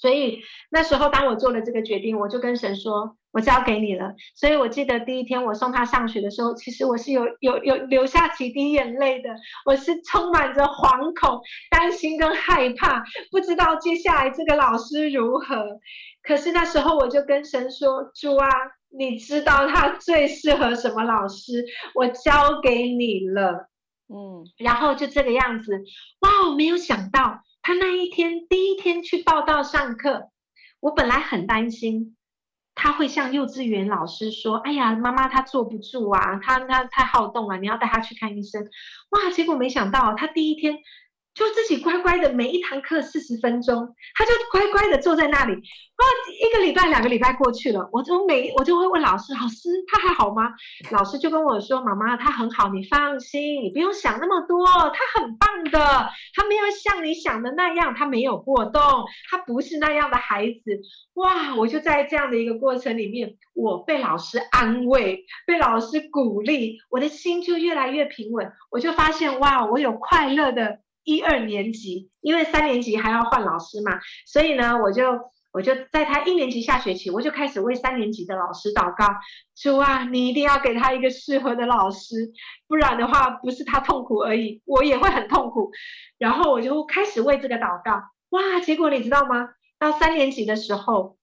所以那时候，当我做了这个决定，我就跟神说。”我交给你了，所以我记得第一天我送他上学的时候，其实我是有有有流下几滴眼泪的，我是充满着惶恐、担心跟害怕，不知道接下来这个老师如何。可是那时候我就跟神说：“主啊，你知道他 最适合什么老师，我交给你了。”嗯，然后就这个样子，哇，我没有想到他那一天第一天去报到上课，我本来很担心。他会向幼稚园老师说：“哎呀，妈妈，他坐不住啊，他他太好动了，你要带他去看医生。”哇，结果没想到他第一天就自己乖乖的，每一堂课四十分钟，他就乖乖的坐在那里。哇，一个礼拜、两个礼拜过去了，我就每我就会问老师：“老师，他还好吗？”老师就跟我说：“妈妈，他很好，你放心，你不用想那么多，他很棒的，他没有像你想的那样，他没有过动，他不是那样的孩子。”哇，我就在这样的一个过程里面，我被老师安慰，被老师鼓励，我的心就越来越平稳。我就发现，哇，我有快乐的。一二年级，因为三年级还要换老师嘛，所以呢，我就我就在他一年级下学期，我就开始为三年级的老师祷告，主啊，你一定要给他一个适合的老师，不然的话，不是他痛苦而已，我也会很痛苦。然后我就开始为这个祷告，哇，结果你知道吗？到三年级的时候。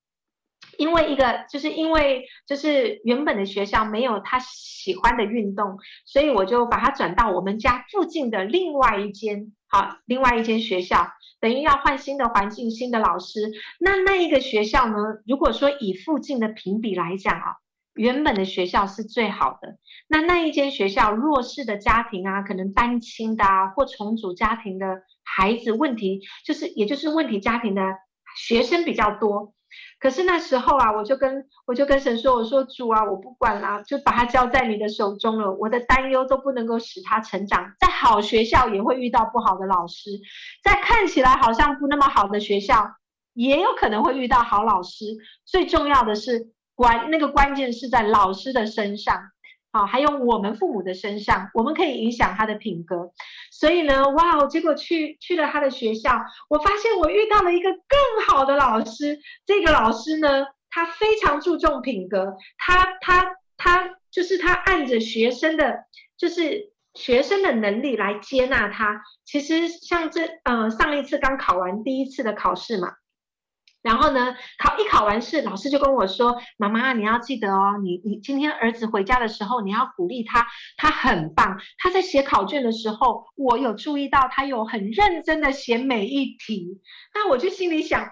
因为一个，就是因为就是原本的学校没有他喜欢的运动，所以我就把他转到我们家附近的另外一间，好，另外一间学校，等于要换新的环境、新的老师。那那一个学校呢，如果说以附近的评比来讲啊，原本的学校是最好的。那那一间学校弱势的家庭啊，可能单亲的啊，或重组家庭的孩子，问题就是也就是问题家庭的学生比较多。可是那时候啊，我就跟我就跟神说：“我说主啊，我不管了，就把它交在你的手中了。我的担忧都不能够使他成长，在好学校也会遇到不好的老师，在看起来好像不那么好的学校，也有可能会遇到好老师。最重要的是关那个关键是在老师的身上。”好，还有我们父母的身上，我们可以影响他的品格。所以呢，哇哦，结果去去了他的学校，我发现我遇到了一个更好的老师。这个老师呢，他非常注重品格，他他他就是他按着学生的，就是学生的能力来接纳他。其实像这，呃，上一次刚考完第一次的考试嘛。然后呢，考一考完试，老师就跟我说：“妈妈，你要记得哦，你你今天儿子回家的时候，你要鼓励他，他很棒。他在写考卷的时候，我有注意到他有很认真的写每一题。那我就心里想，哇，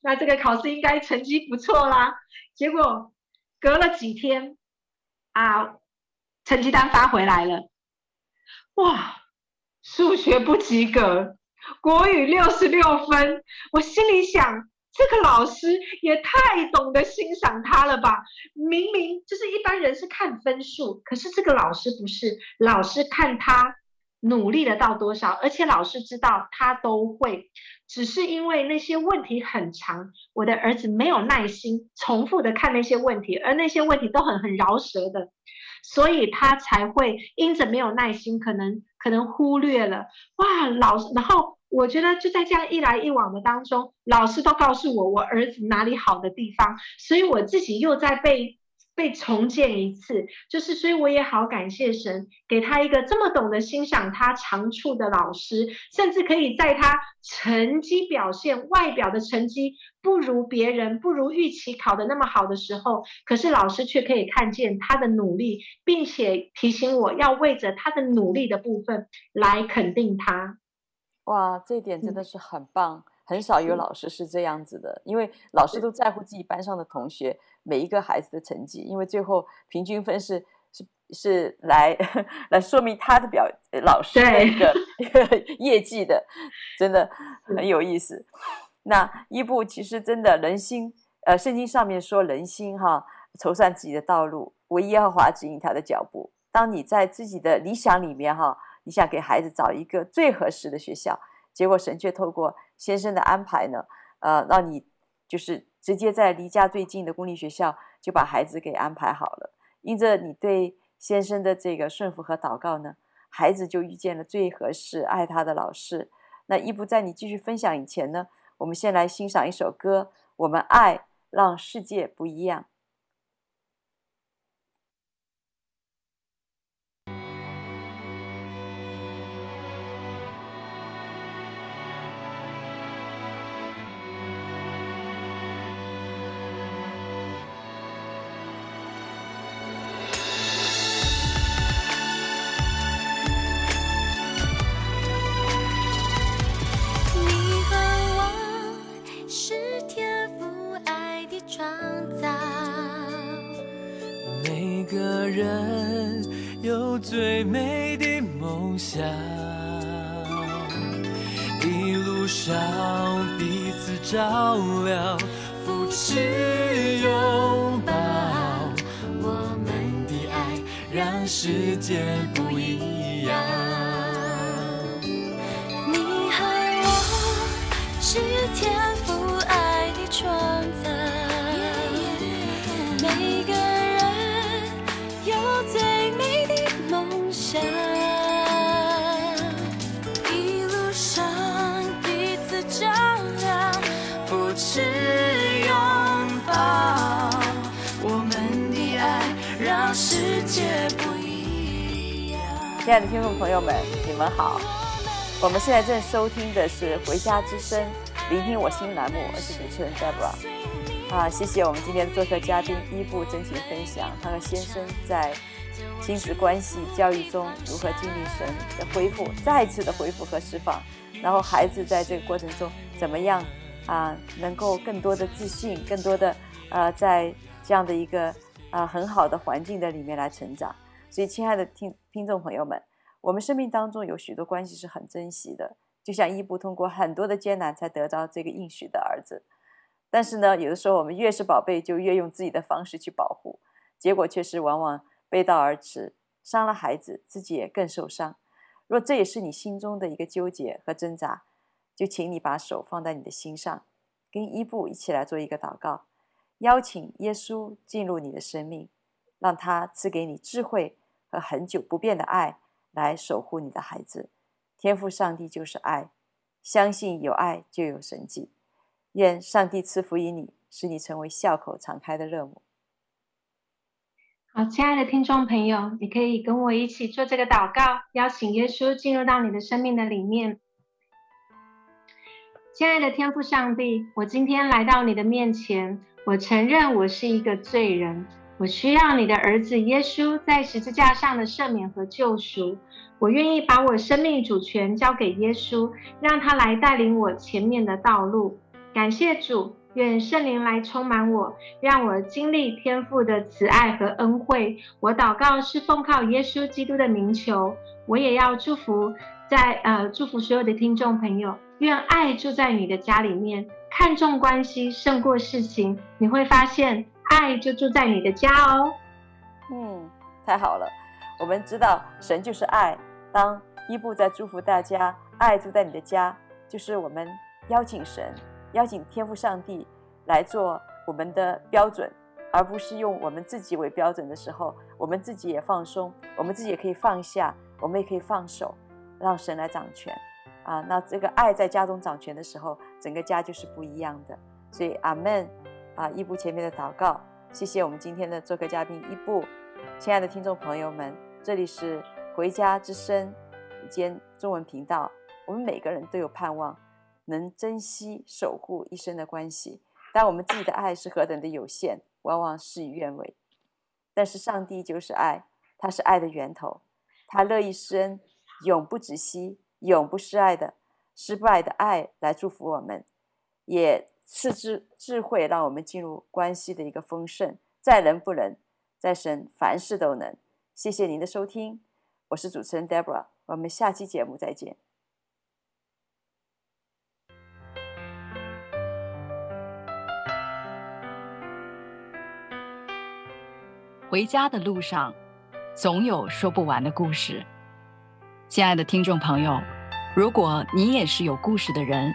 那这个考试应该成绩不错啦。结果隔了几天，啊，成绩单发回来了，哇，数学不及格。”国语六十六分，我心里想，这个老师也太懂得欣赏他了吧？明明就是一般人是看分数，可是这个老师不是，老师看他努力了到多少，而且老师知道他都会，只是因为那些问题很长，我的儿子没有耐心重复的看那些问题，而那些问题都很很饶舌的，所以他才会因着没有耐心，可能可能忽略了哇，老师，然后。我觉得就在这样一来一往的当中，老师都告诉我我儿子哪里好的地方，所以我自己又在被被重建一次，就是所以我也好感谢神，给他一个这么懂得欣赏他长处的老师，甚至可以在他成绩表现外表的成绩不如别人，不如预期考得那么好的时候，可是老师却可以看见他的努力，并且提醒我要为着他的努力的部分来肯定他。哇，这一点真的是很棒，嗯、很少有老师是这样子的，因为老师都在乎自己班上的同学每一个孩子的成绩，因为最后平均分是是是来 来说明他的表老师的一个 业绩的，真的很有意思。那伊布其实真的人心，呃，圣经上面说人心哈，筹算自己的道路，唯耶和华指引他的脚步。当你在自己的理想里面哈。你想给孩子找一个最合适的学校，结果神却透过先生的安排呢，呃，让你就是直接在离家最近的公立学校就把孩子给安排好了。因着你对先生的这个顺服和祷告呢，孩子就遇见了最合适爱他的老师。那伊布在你继续分享以前呢，我们先来欣赏一首歌，我们爱让世界不一样。最美的梦想，一路上彼此照亮，扶持拥抱，我们的爱让世界。亲爱的听众朋友们，你们好！我们现在正收听的是《回家之声》，聆听我心栏目，我是主持人 Deborah。啊，谢谢我们今天的做客嘉宾伊布真情分享，他和先生在亲子关系教育中如何经历神的恢复，再次的恢复和释放，然后孩子在这个过程中怎么样啊，能够更多的自信，更多的呃，在这样的一个啊很好的环境的里面来成长。所以，亲爱的听听众朋友们，我们生命当中有许多关系是很珍惜的，就像伊布通过很多的艰难才得到这个应许的儿子。但是呢，有的时候我们越是宝贝，就越用自己的方式去保护，结果却是往往背道而驰，伤了孩子，自己也更受伤。若这也是你心中的一个纠结和挣扎，就请你把手放在你的心上，跟伊布一起来做一个祷告，邀请耶稣进入你的生命，让他赐给你智慧。和恒久不变的爱来守护你的孩子，天父上帝就是爱，相信有爱就有神迹。愿上帝赐福于你，使你成为笑口常开的乐母。好，亲爱的听众朋友，你可以跟我一起做这个祷告，邀请耶稣进入到你的生命的里面。亲爱的天父上帝，我今天来到你的面前，我承认我是一个罪人。我需要你的儿子耶稣在十字架上的赦免和救赎。我愿意把我生命主权交给耶稣，让他来带领我前面的道路。感谢主，愿圣灵来充满我，让我经历天父的慈爱和恩惠。我祷告是奉靠耶稣基督的名求。我也要祝福在呃祝福所有的听众朋友，愿爱住在你的家里面，看重关系胜过事情，你会发现。爱就住在你的家哦。嗯，太好了。我们知道神就是爱。当伊布在祝福大家，爱住在你的家，就是我们邀请神、邀请天父上帝来做我们的标准，而不是用我们自己为标准的时候，我们自己也放松，我们自己也可以放下，我们也可以放手，让神来掌权。啊，那这个爱在家中掌权的时候，整个家就是不一样的。所以，阿门。啊，伊布前面的祷告，谢谢我们今天的做客嘉宾伊布，亲爱的听众朋友们，这里是回家之声兼中文频道，我们每个人都有盼望，能珍惜守护一生的关系，但我们自己的爱是何等的有限，往往事与愿违。但是上帝就是爱，他是爱的源头，他乐意施恩，永不止息，永不失爱的失败的爱来祝福我们，也。赐智智慧，让我们进入关系的一个丰盛。在人不能，在神凡事都能。谢谢您的收听，我是主持人 Deborah，我们下期节目再见。回家的路上，总有说不完的故事。亲爱的听众朋友，如果你也是有故事的人。